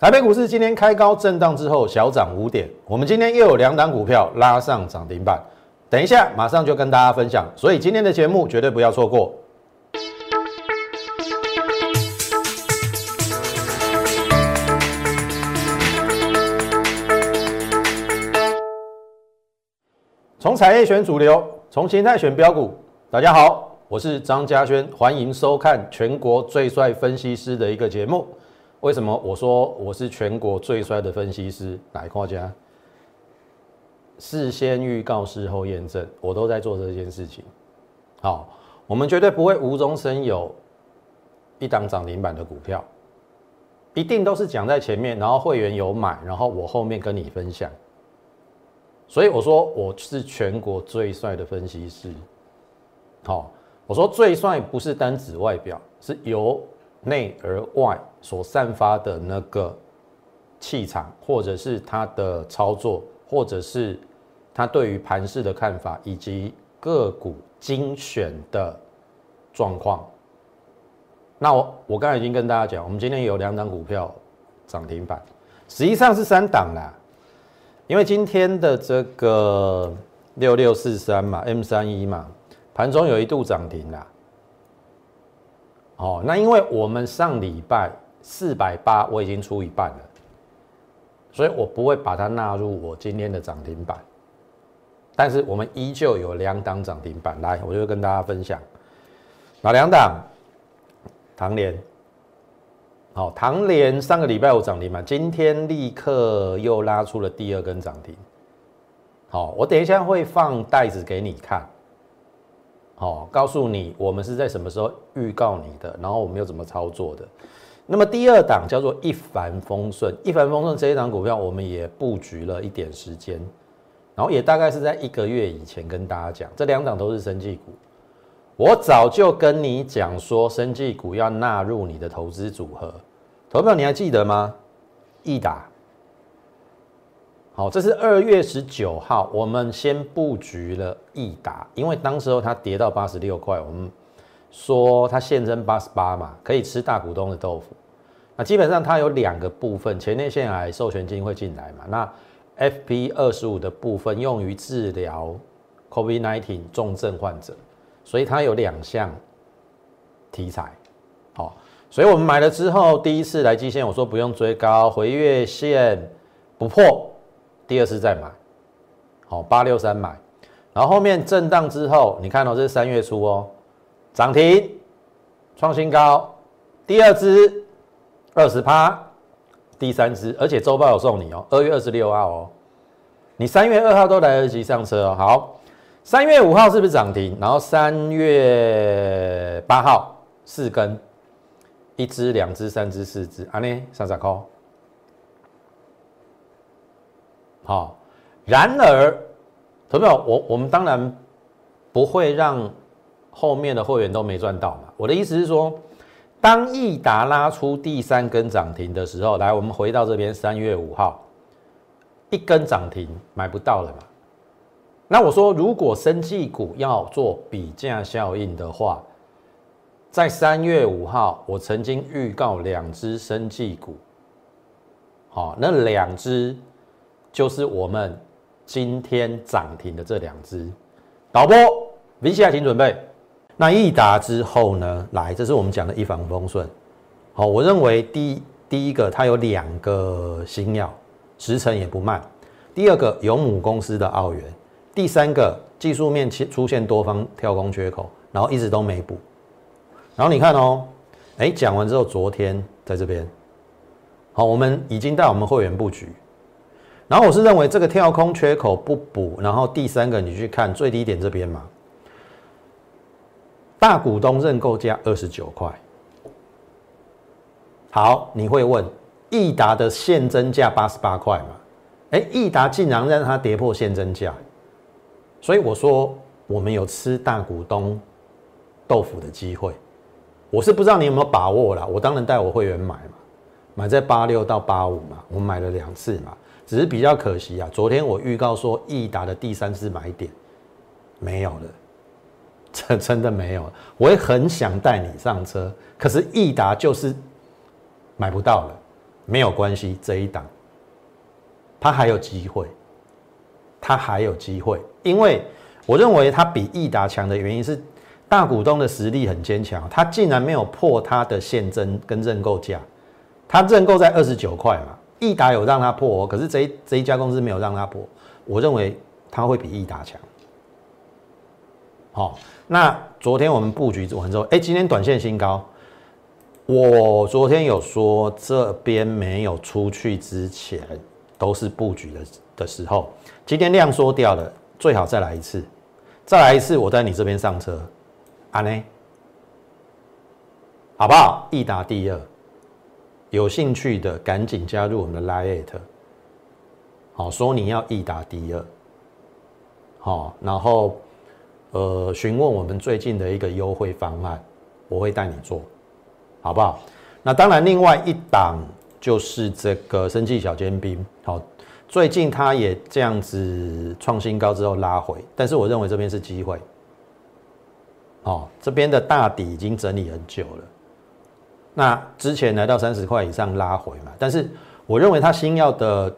台北股市今天开高震荡之后小涨五点，我们今天又有两档股票拉上涨停板，等一下马上就跟大家分享，所以今天的节目绝对不要错过。从产业选主流，从形态选标股。大家好，我是张嘉轩，欢迎收看全国最帅分析师的一个节目。为什么我说我是全国最帅的分析师？来，夸家事先预告，事后验证，我都在做这件事情。好，我们绝对不会无中生有，一档涨停板的股票，一定都是讲在前面，然后会员有买，然后我后面跟你分享。所以我说我是全国最帅的分析师。好，我说最帅不是单指外表，是由内而外所散发的那个气场，或者是他的操作，或者是他对于盘势的看法，以及个股精选的状况。那我我刚才已经跟大家讲，我们今天有两档股票涨停板，实际上是三档啦。因为今天的这个六六四三嘛，M 三一嘛，盘中有一度涨停啦。哦，那因为我们上礼拜四百八我已经出一半了，所以我不会把它纳入我今天的涨停板。但是我们依旧有两档涨停板，来，我就跟大家分享哪两档？唐联。好，唐联上个礼拜五涨停板，今天立刻又拉出了第二根涨停。好，我等一下会放袋子给你看，好，告诉你我们是在什么时候预告你的，然后我们又怎么操作的。那么第二档叫做一帆风顺，一帆风顺这一档股票我们也布局了一点时间，然后也大概是在一个月以前跟大家讲，这两档都是生技股。我早就跟你讲说，生技股要纳入你的投资组合，投票你还记得吗？易达，好，这是二月十九号，我们先布局了易达，因为当时候它跌到八十六块，我们说它现增八十八嘛，可以吃大股东的豆腐。那基本上它有两个部分，前列腺癌授权金会进来嘛，那 FP 二十五的部分用于治疗 COVID-19 重症患者。所以它有两项题材，好，所以我们买了之后，第一次来基线，我说不用追高，回月线不破，第二次再买，好，八六三买，然后后面震荡之后，你看到这是三月初哦，涨停创新高，第二支二十趴，第三支，而且周报有送你哦，二月二十六号哦，你三月二号都来得及上车哦，好。三月五号是不是涨停？然后三月八号四根，一只、两只、三只、四只，啊呢，三十块。好，然而，同学们，我我们当然不会让后面的会员都没赚到嘛。我的意思是说，当益达拉出第三根涨停的时候，来，我们回到这边，三月五号一根涨停买不到了嘛？那我说，如果生技股要做比价效应的话，在三月五号，我曾经预告两只生技股，好，那两只就是我们今天涨停的这两只。导播，V C I，请准备。那一打之后呢？来，这是我们讲的一帆风顺。好，我认为第第一个，它有两个新药，时程也不慢。第二个，有母公司的澳元。第三个技术面出出现多方跳空缺口，然后一直都没补。然后你看哦，哎，讲完之后，昨天在这边，好，我们已经带我们会员布局。然后我是认为这个跳空缺口不补，然后第三个你去看最低点这边嘛，大股东认购价二十九块。好，你会问，益达的现增价八十八块嘛？哎，益达竟然让它跌破现增价。所以我说，我们有吃大股东豆腐的机会，我是不知道你有没有把握啦。我当然带我会员买嘛，买在八六到八五嘛，我买了两次嘛，只是比较可惜啊。昨天我预告说易达的第三次买点没有了，这真的没有了。我也很想带你上车，可是易达就是买不到了。没有关系，这一档它还有机会，它还有机会，因为我认为它比益达强的原因是大股东的实力很坚强，它竟然没有破它的现增跟认购价，它认购在二十九块嘛，易达有让它破，可是这一这一家公司没有让它破，我认为它会比易达强。好，那昨天我们布局完之后，哎，今天短线新高。我昨天有说，这边没有出去之前都是布局的的时候。今天量缩掉了，最好再来一次，再来一次，我在你这边上车，安呢？好不好？易达第二，有兴趣的赶紧加入我们的 Lite，好，说你要易打第二，好，然后呃询问我们最近的一个优惠方案，我会带你做。好不好？那当然，另外一档就是这个生技小尖兵。好，最近它也这样子创新高之后拉回，但是我认为这边是机会。哦，这边的大底已经整理很久了。那之前来到三十块以上拉回嘛，但是我认为它新药的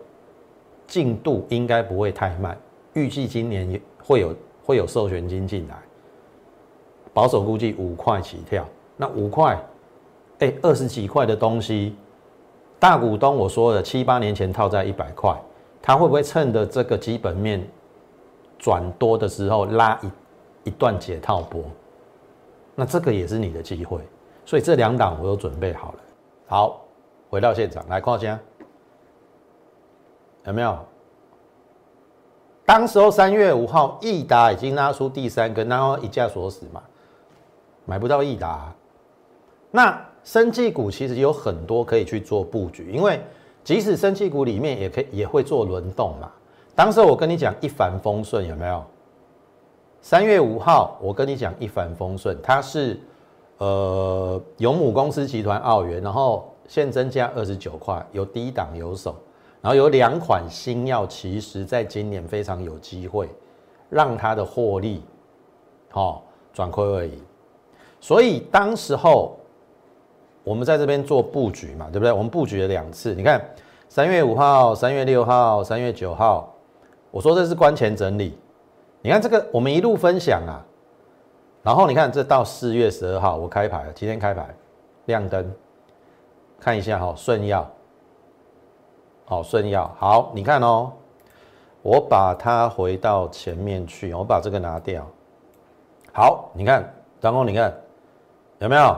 进度应该不会太慢，预计今年也会有会有授权金进来，保守估计五块起跳。那五块。哎，二十几块的东西，大股东我说了七八年前套在一百块，他会不会趁着这个基本面转多的时候拉一一段解套波？那这个也是你的机会，所以这两档我都准备好了。好，回到现场来看下，有没有？当时候三月五号，益达已经拉出第三根，然后一架锁死嘛，买不到益达，那。生技股其实有很多可以去做布局，因为即使生技股里面也可以也会做轮动嘛。当时我跟你讲一帆风顺有没有？三月五号我跟你讲一帆风顺，它是呃有母公司集团澳元，然后现增加二十九块，有低档有手，然后有两款新药，其实在今年非常有机会让它的获利好转亏为盈，所以当时候。我们在这边做布局嘛，对不对？我们布局了两次，你看三月五号、三月六号、三月九号，我说这是关前整理。你看这个，我们一路分享啊，然后你看这到四月十二号我开牌了，今天开牌亮灯，看一下哈，顺药，好顺药，好，你看哦，我把它回到前面去，我把这个拿掉，好，你看，然后你看有没有？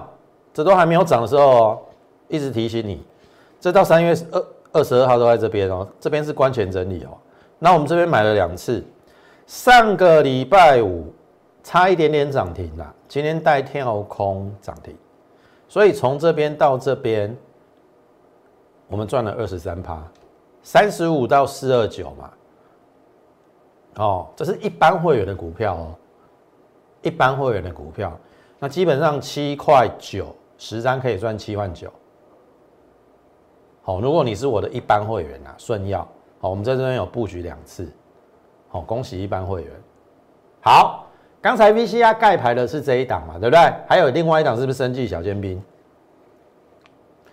这都还没有涨的时候哦，一直提醒你，这到三月二二十二号都在这边哦，这边是关前整理哦。那我们这边买了两次，上个礼拜五差一点点涨停啦，今天带天后空涨停，所以从这边到这边，我们赚了二十三趴，三十五到四二九嘛。哦，这是一般会员的股票哦，一般会员的股票，那基本上七块九。十张可以赚七万九，好，如果你是我的一般会员啊，顺药，好，我们在这边有布局两次，好，恭喜一般会员。好，刚才 V C R 盖牌的是这一档嘛，对不对？还有另外一档是不是生技小尖兵？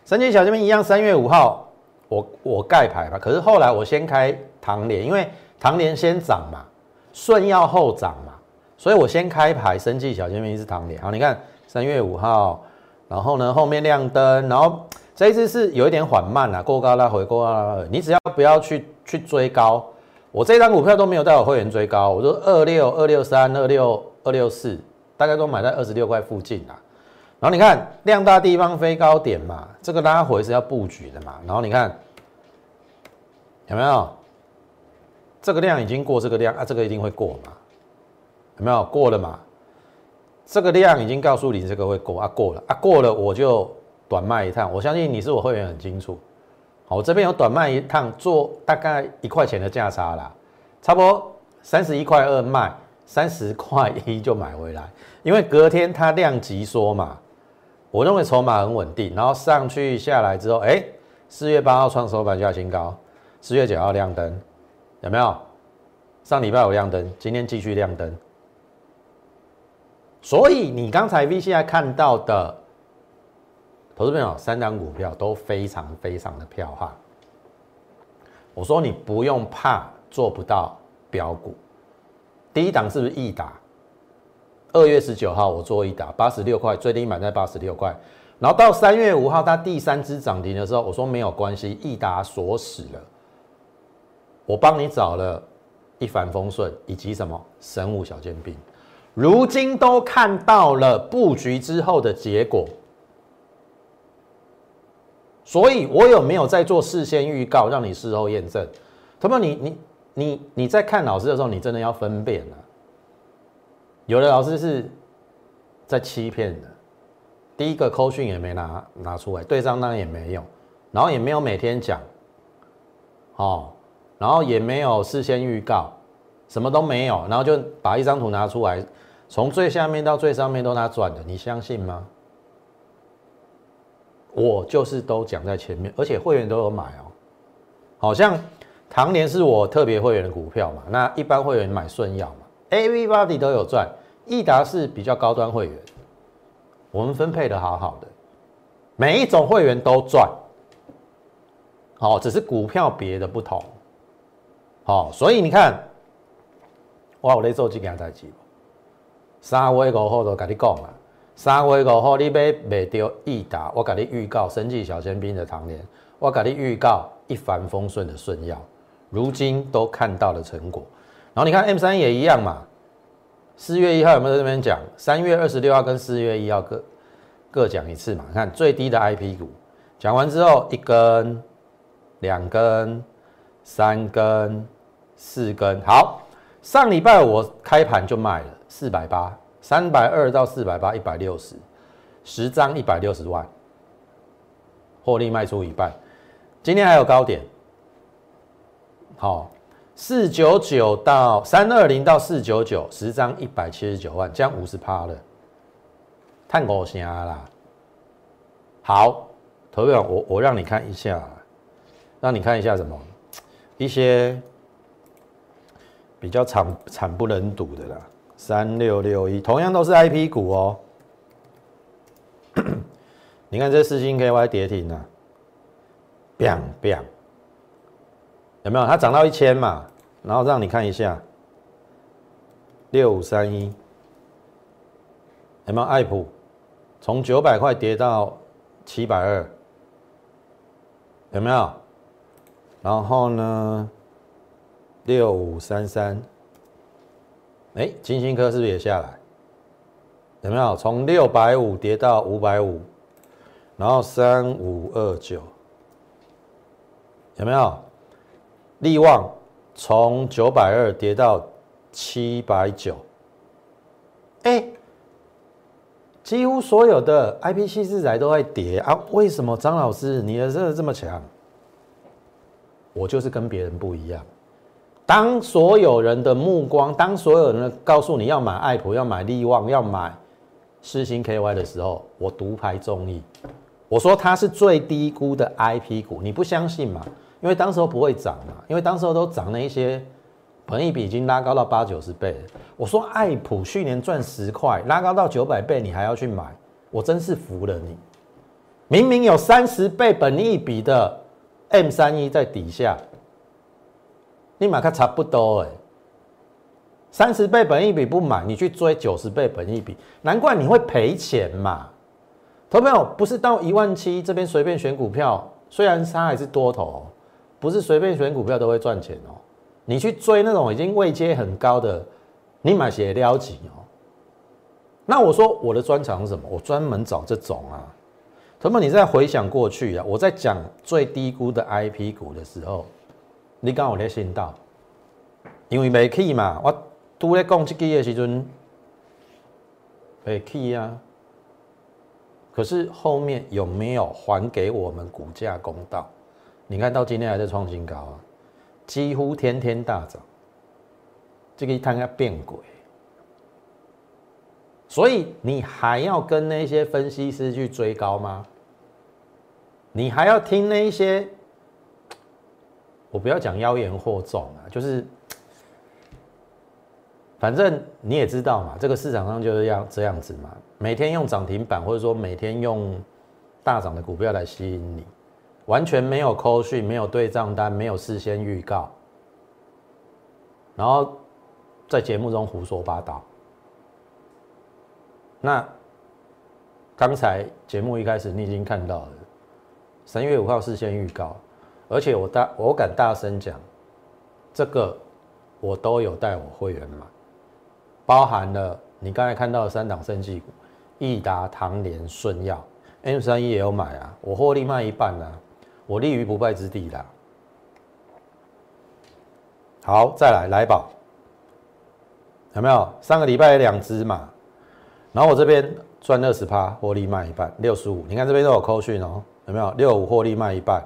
生技小尖兵一样，三月五号我我盖牌嘛，可是后来我先开唐联，因为唐联先涨嘛，顺要后涨嘛，所以我先开牌，生技小尖兵是唐联。好，你看三月五号。然后呢，后面亮灯，然后这一次是有一点缓慢啊，过高拉回，过高拉回。你只要不要去去追高，我这张股票都没有带我会员追高，我说二六二六三二六二六四，大概都买在二十六块附近啦。然后你看量大地方飞高点嘛，这个拉回是要布局的嘛。然后你看有没有这个量已经过这个量啊，这个一定会过嘛？有没有过了嘛？这个量已经告诉你这个会过啊，过了啊，过了我就短卖一趟。我相信你是我会员很清楚。我这边有短卖一趟，做大概一块钱的价差啦，差不多三十一块二卖，三十块一就买回来。因为隔天它量急缩嘛，我认为筹码很稳定，然后上去下来之后，哎，四月八号创收盘价新高，四月九号亮灯，有没有？上礼拜有亮灯，今天继续亮灯。所以你刚才 V C I 看到的，投资朋友，三档股票都非常非常的票哈。我说你不用怕做不到标股。第一档是不是易达？二月十九号我做易达，八十六块，最低买在八十六块。然后到三月五号它第三支涨停的时候，我说没有关系，易达锁死了。我帮你找了一帆风顺以及什么神武小尖兵，如今都看到了布局之后的结果。所以，我有没有在做事先预告，让你事后验证？他们，你你你你在看老师的时候，你真的要分辨了。有的老师是在欺骗的。第一个扣讯也没拿拿出来，对账单也没有，然后也没有每天讲，哦，然后也没有事先预告，什么都没有，然后就把一张图拿出来，从最下面到最上面都拿转的，你相信吗？我就是都讲在前面，而且会员都有买哦。好像唐年是我特别会员的股票嘛，那一般会员买顺耀嘛，Everybody 都有赚。益达是比较高端会员，我们分配的好好的，每一种会员都赚。好，只是股票别的不同。好，所以你看，哇我有在做这件代志，三月五号都跟你讲了。三月五号你买卖掉益达，我给你预告生计小尖兵的唐年，我给你预告一帆风顺的顺耀，如今都看到了成果。然后你看 M 三也一样嘛，四月一号有没有在这边讲？三月二十六号跟四月一号各各讲一次嘛？你看最低的 IP 股，讲完之后一根、两根、三根、四根，好，上礼拜我开盘就卖了四百八。三百二到四百八，一百六十，十张一百六十万，获利卖出一半。今天还有高点，好，四九九到三二零到四九九，十张一百七十九万，这样五十趴了，探五成啦。好，投票我我让你看一下，让你看一下什么，一些比较惨惨不忍睹的啦。三六六一，同样都是 I P 股哦。你看这四星 K Y 跌停啊，biang Bang 有没有？它涨到一千嘛，然后让你看一下，六五三一，有没有？爱普从九百块跌到七百二，有没有？然后呢，六五三三。哎，金星科是不是也下来？有没有从六百五跌到五百五？然后三五二九，有没有？利旺从九百二跌到七百九。哎，几乎所有的 I P C 四仔都在跌啊！为什么张老师你的真的这么强？我就是跟别人不一样。当所有人的目光，当所有人告诉你要买爱普、要买利旺、要买世星 KY 的时候，我独排众议。我说它是最低估的 IP 股，你不相信嘛？因为当时候不会涨嘛，因为当时候都涨那一些，本益比已经拉高到八九十倍。我说爱普去年赚十块，拉高到九百倍，你还要去买？我真是服了你！明明有三十倍本益比的 M 三一在底下。你买它差不多哎，三十倍本益比不买，你去追九十倍本益比，难怪你会赔钱嘛。投朋友不是到一万七这边随便选股票，虽然它还是多头，不是随便选股票都会赚钱哦。你去追那种已经位阶很高的，你买些撩起哦。那我说我的专长是什么？我专门找这种啊。投朋友，你在回想过去啊，我在讲最低估的 I P 股的时候。你刚好咧信道，因为未起嘛，我拄咧讲这句的时阵未起啊。可是后面有没有还给我们股价公道？你看到今天还在创新高啊，几乎天天大涨，这个一看要变鬼。所以你还要跟那些分析师去追高吗？你还要听那些？我不要讲妖言惑众啊，就是，反正你也知道嘛，这个市场上就是要这样子嘛，每天用涨停板或者说每天用大涨的股票来吸引你，完全没有扣讯，没有对账单，没有事先预告，然后在节目中胡说八道。那刚才节目一开始你已经看到了，三月五号事先预告，而且我大我敢大声讲，这个我都有带我会员买，包含了你刚才看到的三档升绩股，益达、唐联、顺药，M 三一也有买啊，我获利卖一半啊，我立于不败之地啦。好，再来来宝，有没有？上个礼拜两只嘛。然后我这边赚二十趴，获利卖一半，六十五。你看这边都有扣讯哦，有没有？六五获利卖一半，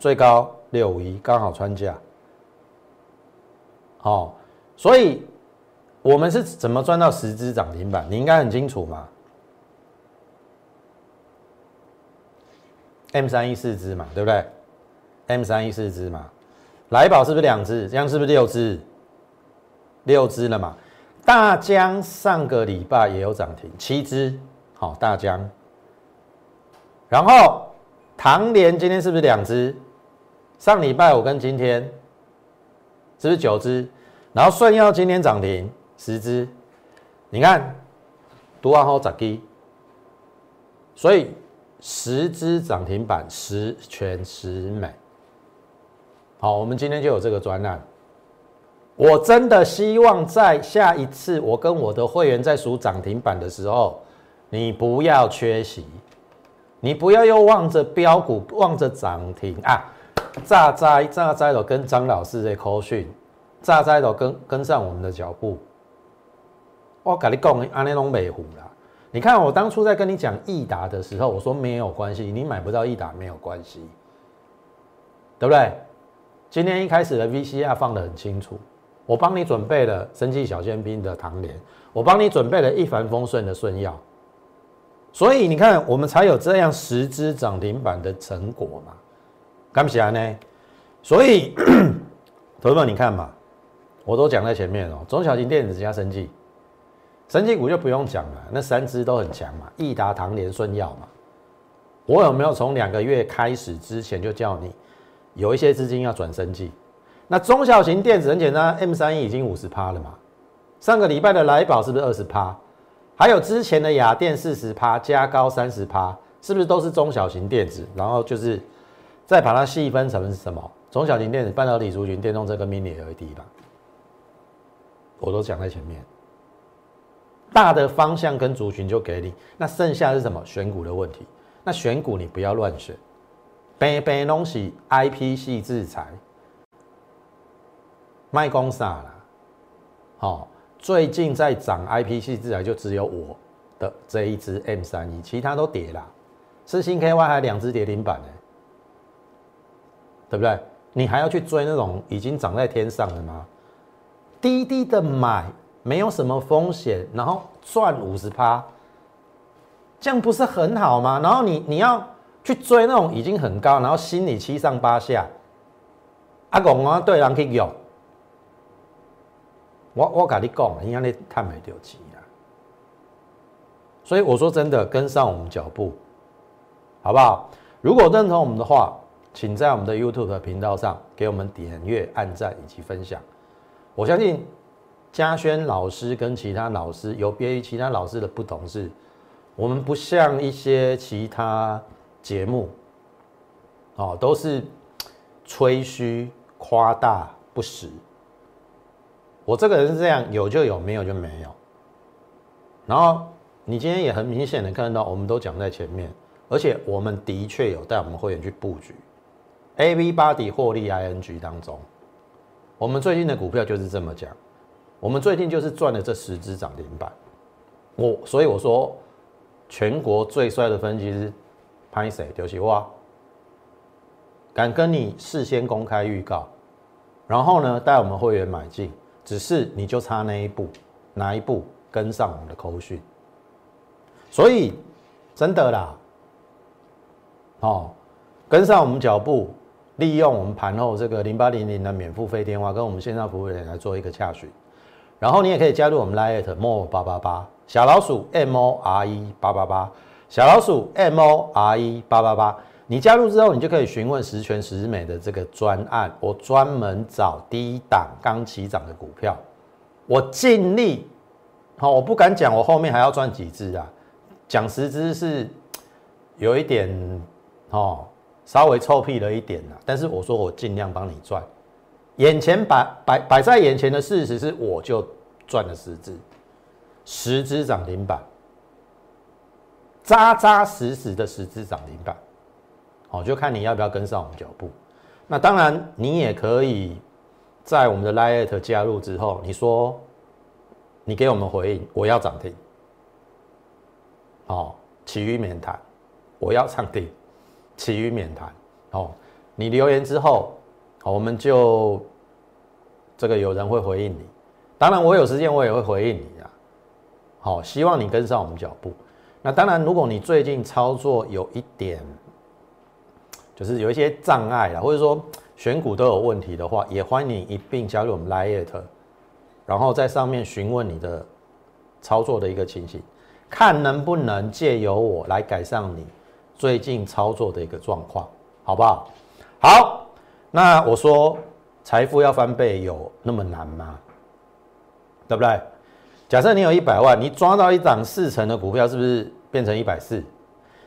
最高六五一，刚好穿价。好，所以我们是怎么赚到十只涨停板？你应该很清楚嘛。M 三一四只嘛，对不对？M 三一四只嘛，来宝是不是两只？这样是不是六只？六只了嘛？大江上个礼拜也有涨停，七只，好大江。然后唐联今天是不是两只？上礼拜五跟今天是不是九只？然后顺耀今天涨停十只，你看读完后咋滴？所以十只涨停板十全十美。好，我们今天就有这个专案。我真的希望在下一次我跟我的会员在数涨停板的时候，你不要缺席，你不要又望着标股望着涨停啊，炸灾炸灾的跟张老师在口讯，炸灾的跟跟上我们的脚步。我跟你讲，安尼拢美虎啦。你看我当初在跟你讲益达的时候，我说没有关系，你买不到益达没有关系，对不对？今天一开始的 VCR 放的很清楚。我帮你准备了生气小尖兵的唐联，我帮你准备了一帆风顺的顺药，所以你看，我们才有这样十只涨停板的成果嘛？干不起来呢？所以，投资者你看嘛，我都讲在前面哦。中小型电子加生技，生技股就不用讲了，那三只都很强嘛，益达、唐联、顺药嘛。我有没有从两个月开始之前就叫你有一些资金要转生技？那中小型电子很简单，M 三一已经五十趴了嘛？上个礼拜的来宝是不是二十趴？还有之前的雅电四十趴，加高三十趴，是不是都是中小型电子？然后就是再把它细分成是什么？中小型电子、半导体族群、电动车跟 Mini LED 吧。我都讲在前面，大的方向跟族群就给你，那剩下是什么？选股的问题。那选股你不要乱选，白白东西 IP 系制裁。卖公啥啦？好，最近在涨 IP 系制裁就只有我的这一只 M 三一，其他都跌啦。四星 KY 还两只跌停板呢，对不对？你还要去追那种已经涨在天上的吗？低低的买，没有什么风险，然后赚五十趴，这样不是很好吗？然后你你要去追那种已经很高，然后心里七上八下，阿公啊，对人去用。我我跟你讲，因为你太没丢钱啦，所以我说真的，跟上我们脚步，好不好？如果认同我们的话，请在我们的 YouTube 频道上给我们点阅、按赞以及分享。我相信嘉轩老师跟其他老师有别于其他老师的不同是，我们不像一些其他节目，哦，都是吹嘘、夸大、不实。我这个人是这样，有就有，没有就没有。然后你今天也很明显的看到，我们都讲在前面，而且我们的确有带我们会员去布局 A V 八底获利 I N G 当中，我们最近的股票就是这么讲，我们最近就是赚了这十只涨停板。我所以我说，全国最帅的分析师潘谁丢弃哇，敢跟你事先公开预告，然后呢带我们会员买进。只是你就差那一步，哪一步跟上我们的口讯？所以真的啦，哦，跟上我们脚步，利用我们盘后这个零八零零的免付费电话，跟我们线上服务员来做一个洽询。然后你也可以加入我们 Lite More 八八八小老鼠 M O R E 八八八小老鼠 M O R E 八八八，你加入之后，你就可以询问十全十美的这个专案。我专门找低档刚起涨的股票，我尽力。好，我不敢讲我后面还要赚几只啊，讲十只是有一点哦，稍微臭屁了一点啦。但是我说我尽量帮你赚，眼前摆摆摆在眼前的事实是，我就赚了十只，十只涨停板。扎扎实实的十只涨停板，好，就看你要不要跟上我们脚步。那当然，你也可以在我们的 Lite 加入之后，你说你给我们回应，我要涨停，哦，其余免谈，我要涨停，其余免谈。哦，你留言之后，好，我们就这个有人会回应你。当然，我有时间我也会回应你啊。好，希望你跟上我们脚步。那当然，如果你最近操作有一点，就是有一些障碍啊，或者说选股都有问题的话，也欢迎你一并加入我们 Lite，然后在上面询问你的操作的一个情形，看能不能借由我来改善你最近操作的一个状况，好不好？好，那我说财富要翻倍有那么难吗？对不对？假设你有一百万，你抓到一档四成的股票，是不是变成一百四？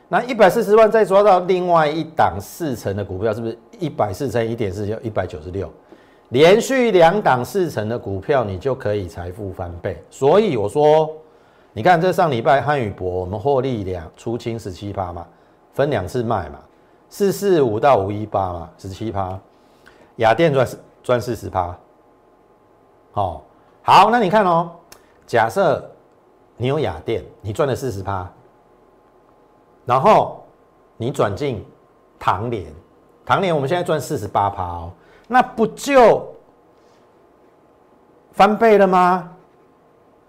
那一百四十万再抓到另外一档四成的股票，是不是一百四乘一点四就一百九十六？连续两档四成的股票，你就可以财富翻倍。所以我说，你看这上礼拜汉语博，我们获利两出清十七趴嘛，分两次卖嘛，四四五到五一八嘛，十七趴。雅电赚赚四十趴。好，好，那你看哦。假设你有雅电，你赚了四十趴，然后你转进唐联，唐联我们现在赚四十八趴哦，那不就翻倍了吗？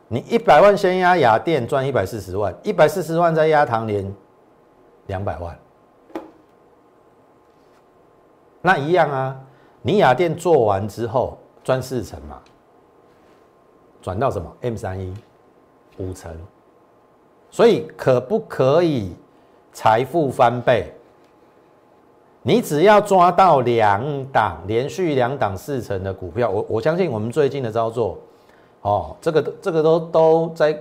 你一百万先压雅电赚一百四十万，一百四十万再压唐联两百万，那一样啊，你雅电做完之后赚四成嘛。转到什么 M 三一五成，所以可不可以财富翻倍？你只要抓到两档连续两档四成的股票，我我相信我们最近的操作，哦，这个这个都都在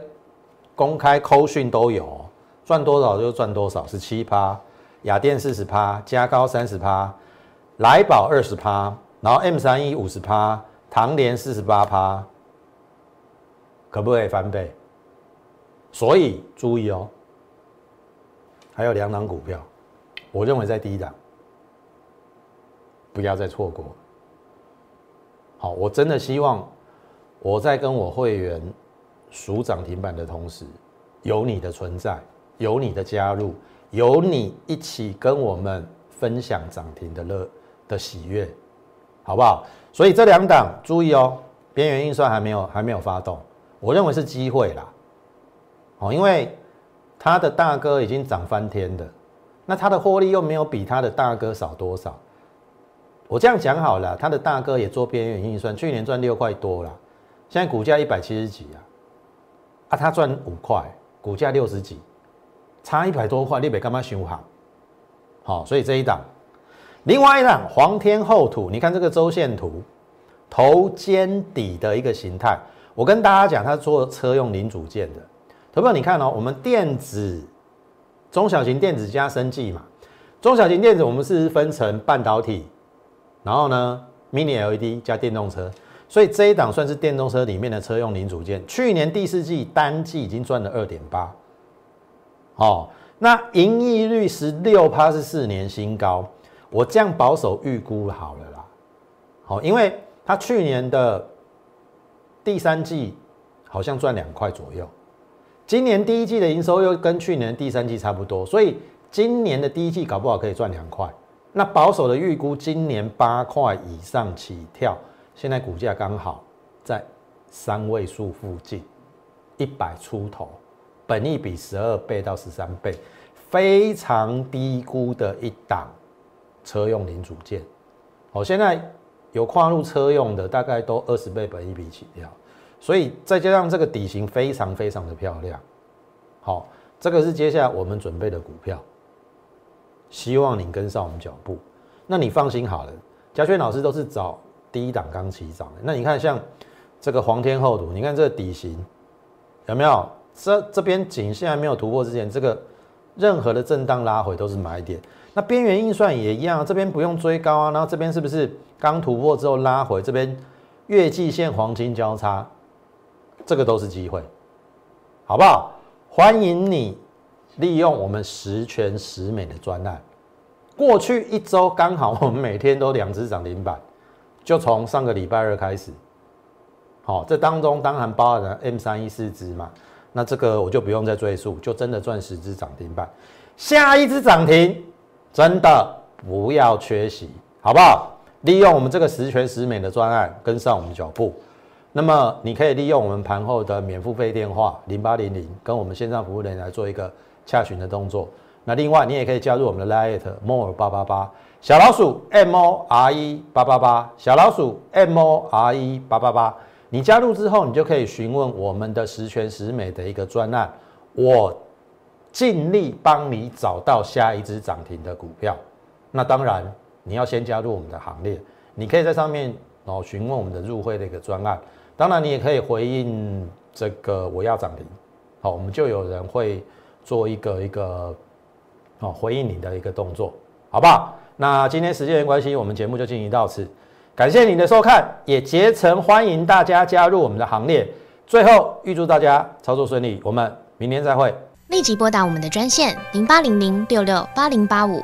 公开扣讯都有，赚多少就赚多少，十七趴，雅电四十趴，加高三十趴，来宝二十趴，然后 M 三一五十趴，唐联四十八趴。可不可以翻倍？所以注意哦，还有两档股票，我认为在低档，不要再错过。好，我真的希望我在跟我会员数涨停板的同时，有你的存在，有你的加入，有你一起跟我们分享涨停的乐的喜悦，好不好？所以这两档注意哦，边缘运算还没有还没有发动。我认为是机会啦，哦，因为他的大哥已经涨翻天的，那他的获利又没有比他的大哥少多少。我这样讲好了，他的大哥也做边缘运算，去年赚六块多了，现在股价一百七十几啊，啊，他赚五块，股价六十几，差一百多块，你别干嘛修好？好，所以这一档，另外一档黄天厚土，你看这个周线图，头肩底的一个形态。我跟大家讲，他做车用零组件的，投票你看哦，我们电子中小型电子加生技嘛，中小型电子我们是分成半导体，然后呢，mini LED 加电动车，所以这一档算是电动车里面的车用零组件。去年第四季单季已经赚了二点八，哦，那盈利率十六趴是四年新高，我这样保守预估好了啦，好，因为它去年的。第三季好像赚两块左右，今年第一季的营收又跟去年第三季差不多，所以今年的第一季搞不好可以赚两块。那保守的预估，今年八块以上起跳，现在股价刚好在三位数附近，一百出头，本益比十二倍到十三倍，非常低估的一档车用零组件。好，现在。有跨入车用的，大概都二十倍本一比起跳，所以再加上这个底型非常非常的漂亮，好，这个是接下来我们准备的股票，希望你跟上我们脚步。那你放心好了，嘉轩老师都是找第一档刚起涨的。那你看像这个黄天厚土，你看这个底型有没有？这这边颈线还没有突破之前，这个任何的震荡拉回都是买点。那边缘运算也一样，这边不用追高啊。然后这边是不是刚突破之后拉回？这边月季线黄金交叉，这个都是机会，好不好？欢迎你利用我们十全十美的专案。过去一周刚好我们每天都两只涨停板，就从上个礼拜二开始。好，这当中当然包含 M 三一四只嘛。那这个我就不用再赘述，就真的赚十只涨停板。下一只涨停。真的不要缺席，好不好？利用我们这个十全十美的专案，跟上我们脚步。那么你可以利用我们盘后的免付费电话零八零零，跟我们线上服务人员来做一个洽询的动作。那另外你也可以加入我们的 Lite More 八八八小老鼠 M O R E 八八八小老鼠 M O R E 八八八。你加入之后，你就可以询问我们的十全十美的一个专案。我。尽力帮你找到下一只涨停的股票，那当然你要先加入我们的行列。你可以在上面哦询问我们的入会的一个专案，当然你也可以回应这个我要涨停，好，我们就有人会做一个一个哦回应你的一个动作，好不好？那今天时间关系，我们节目就进行到此，感谢您的收看，也竭诚欢迎大家加入我们的行列。最后预祝大家操作顺利，我们明天再会。立即拨打我们的专线零八零零六六八零八五